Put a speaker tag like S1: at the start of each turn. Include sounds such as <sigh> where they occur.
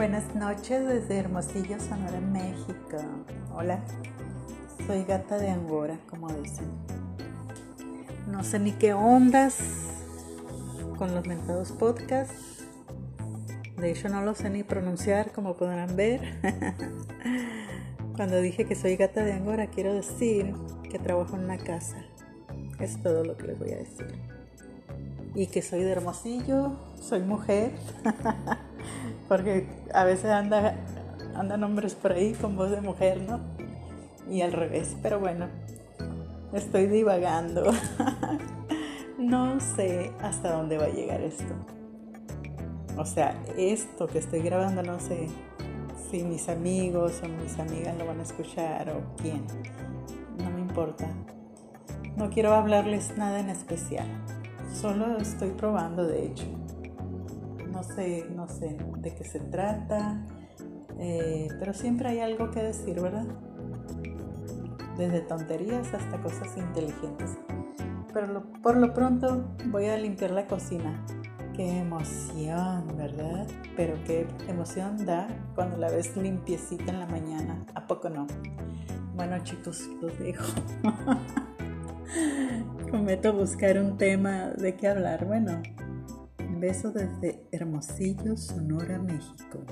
S1: Buenas noches desde Hermosillo, Sonora, México. Hola, soy gata de Angora, como dicen. No sé ni qué ondas con los mentados podcasts. De hecho, no lo sé ni pronunciar, como podrán ver. <laughs> Cuando dije que soy gata de Angora, quiero decir que trabajo en una casa. Es todo lo que les voy a decir. Y que soy de Hermosillo, soy mujer. <laughs> porque a veces anda, andan hombres por ahí con voz de mujer, ¿no? Y al revés, pero bueno, estoy divagando. <laughs> no sé hasta dónde va a llegar esto. O sea, esto que estoy grabando no sé si mis amigos o mis amigas lo van a escuchar o quién. No me importa. No quiero hablarles nada en especial. Solo estoy probando, de hecho no sé, no sé de qué se trata, eh, pero siempre hay algo que decir, ¿verdad? Desde tonterías hasta cosas inteligentes. Pero por lo pronto voy a limpiar la cocina. Qué emoción, ¿verdad? Pero qué emoción da cuando la ves limpiecita en la mañana. ¿A poco no? Bueno chicos, los dejo. <laughs> Prometo buscar un tema de qué hablar. Bueno, beso desde Hermosillo, Sonora, México.